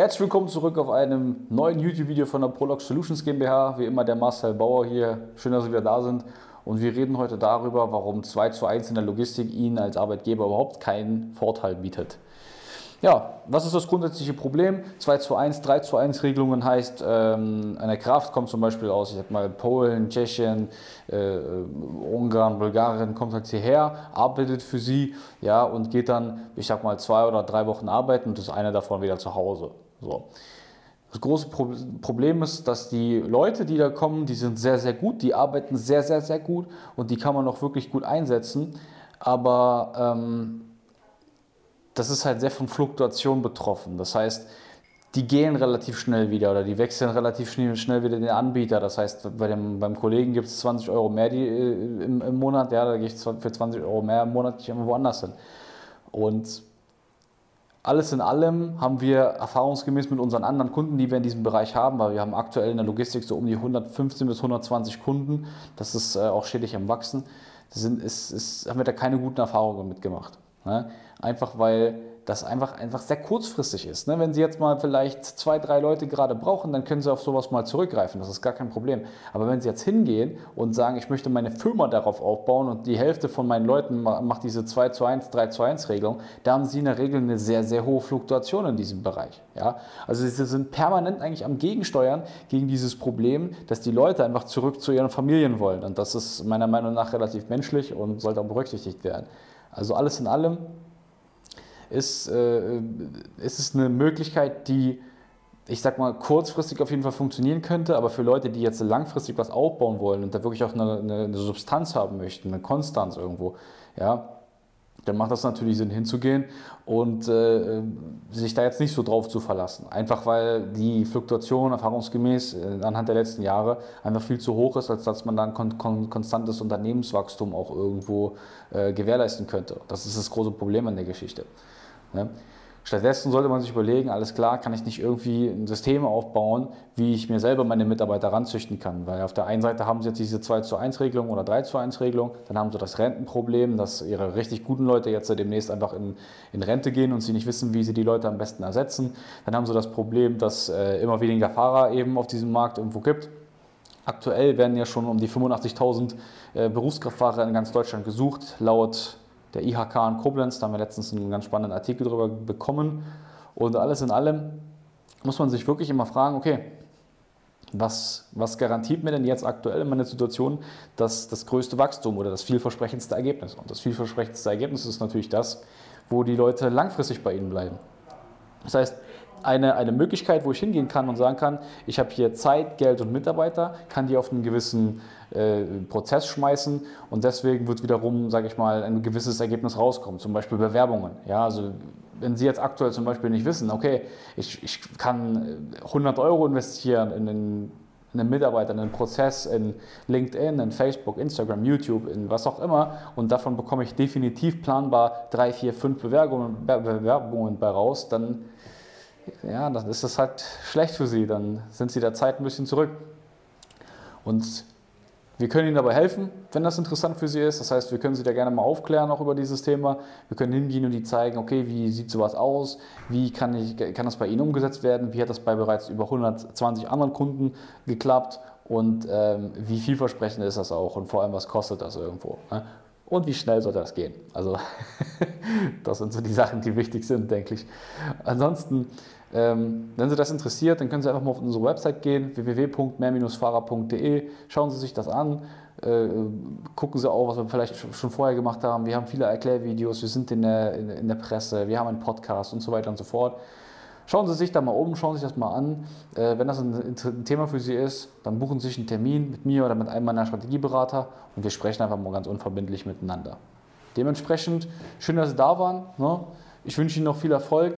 Herzlich willkommen zurück auf einem neuen YouTube-Video von der Prolog Solutions GmbH. Wie immer der Marcel Bauer hier. Schön, dass Sie wieder da sind. Und wir reden heute darüber, warum 2 zu 1 in der Logistik Ihnen als Arbeitgeber überhaupt keinen Vorteil bietet. Ja, was ist das grundsätzliche Problem? 2 zu 1, 3 zu 1 Regelungen heißt, ähm, eine Kraft kommt zum Beispiel aus, ich sag mal, Polen, Tschechien, äh, Ungarn, Bulgarien, kommt halt hierher, arbeitet für sie, ja, und geht dann, ich sag mal, zwei oder drei Wochen arbeiten und ist eine davon wieder zu Hause. So. Das große Problem ist, dass die Leute, die da kommen, die sind sehr, sehr gut, die arbeiten sehr, sehr, sehr gut und die kann man auch wirklich gut einsetzen. Aber ähm, das ist halt sehr von Fluktuation betroffen. Das heißt, die gehen relativ schnell wieder oder die wechseln relativ schnell, schnell wieder den Anbieter. Das heißt, bei dem, beim Kollegen gibt es 20 Euro mehr die, äh, im, im, Monat, ja, da gehe ich für 20 Euro mehr im Monat ich irgendwo anders hin. Und alles in allem haben wir erfahrungsgemäß mit unseren anderen Kunden, die wir in diesem Bereich haben, weil wir haben aktuell in der Logistik so um die 115 bis 120 Kunden, das ist äh, auch stetig am Wachsen, sind, ist, ist, haben wir da keine guten Erfahrungen mitgemacht. Ne? Einfach weil das einfach, einfach sehr kurzfristig ist. Ne? Wenn Sie jetzt mal vielleicht zwei, drei Leute gerade brauchen, dann können Sie auf sowas mal zurückgreifen. Das ist gar kein Problem. Aber wenn Sie jetzt hingehen und sagen, ich möchte meine Firma darauf aufbauen und die Hälfte von meinen Leuten macht diese 2 zu 1, 3 zu 1 Regelung, da haben Sie in der Regel eine sehr, sehr hohe Fluktuation in diesem Bereich. Ja? Also Sie sind permanent eigentlich am Gegensteuern gegen dieses Problem, dass die Leute einfach zurück zu ihren Familien wollen. Und das ist meiner Meinung nach relativ menschlich und sollte auch berücksichtigt werden. Also alles in allem ist, äh, ist es eine Möglichkeit, die, ich sag mal, kurzfristig auf jeden Fall funktionieren könnte, aber für Leute, die jetzt langfristig was aufbauen wollen und da wirklich auch eine, eine, eine Substanz haben möchten, eine Konstanz irgendwo, ja, dann macht das natürlich Sinn hinzugehen und äh, sich da jetzt nicht so drauf zu verlassen. Einfach weil die Fluktuation erfahrungsgemäß äh, anhand der letzten Jahre einfach viel zu hoch ist, als dass man dann kon kon konstantes Unternehmenswachstum auch irgendwo äh, gewährleisten könnte. Das ist das große Problem an der Geschichte. Ne? Stattdessen sollte man sich überlegen, alles klar, kann ich nicht irgendwie ein System aufbauen, wie ich mir selber meine Mitarbeiter ranzüchten kann. Weil auf der einen Seite haben sie jetzt diese 2 zu 1 Regelung oder 3 zu 1 Regelung, dann haben sie das Rentenproblem, dass ihre richtig guten Leute jetzt demnächst einfach in, in Rente gehen und sie nicht wissen, wie sie die Leute am besten ersetzen. Dann haben sie das Problem, dass äh, immer weniger Fahrer eben auf diesem Markt irgendwo gibt. Aktuell werden ja schon um die 85.000 äh, Berufskraftfahrer in ganz Deutschland gesucht, laut der IHK in Koblenz. Da haben wir letztens einen ganz spannenden Artikel darüber bekommen. Und alles in allem muss man sich wirklich immer fragen, okay, was, was garantiert mir denn jetzt aktuell in meiner Situation das, das größte Wachstum oder das vielversprechendste Ergebnis? Und das vielversprechendste Ergebnis ist natürlich das, wo die Leute langfristig bei Ihnen bleiben. Das heißt, eine, eine Möglichkeit, wo ich hingehen kann und sagen kann, ich habe hier Zeit, Geld und Mitarbeiter, kann die auf einen gewissen äh, Prozess schmeißen und deswegen wird wiederum, sage ich mal, ein gewisses Ergebnis rauskommen, zum Beispiel Bewerbungen. Ja, also wenn Sie jetzt aktuell zum Beispiel nicht wissen, okay, ich, ich kann 100 Euro investieren in einen, in einen Mitarbeiter, in einen Prozess, in LinkedIn, in Facebook, Instagram, YouTube, in was auch immer und davon bekomme ich definitiv planbar drei, vier, fünf Bewerbungen, Bewerbungen bei raus, dann ja, dann ist das halt schlecht für sie, dann sind sie der Zeit ein bisschen zurück. Und wir können Ihnen dabei helfen, wenn das interessant für Sie ist. Das heißt, wir können Sie da gerne mal aufklären auch über dieses Thema. Wir können hingehen und Ihnen zeigen, okay, wie sieht sowas aus? Wie kann, ich, kann das bei Ihnen umgesetzt werden? Wie hat das bei bereits über 120 anderen Kunden geklappt? Und ähm, wie vielversprechend ist das auch? Und vor allem, was kostet das irgendwo? Ne? Und wie schnell soll das gehen? Also, das sind so die Sachen, die wichtig sind, denke ich. Ansonsten ähm, wenn Sie das interessiert, dann können Sie einfach mal auf unsere Website gehen, www.mehr-fahrer.de. Schauen Sie sich das an. Äh, gucken Sie auch, was wir vielleicht schon vorher gemacht haben. Wir haben viele Erklärvideos, wir sind in der, in, in der Presse, wir haben einen Podcast und so weiter und so fort. Schauen Sie sich da mal um, schauen Sie sich das mal an. Äh, wenn das ein, ein, Thema für Sie ist, dann buchen Sie sich einen Termin mit mir oder mit einem meiner Strategieberater und wir sprechen einfach mal ganz unverbindlich miteinander. Dementsprechend, schön, dass Sie da waren. Ne? Ich wünsche Ihnen noch viel Erfolg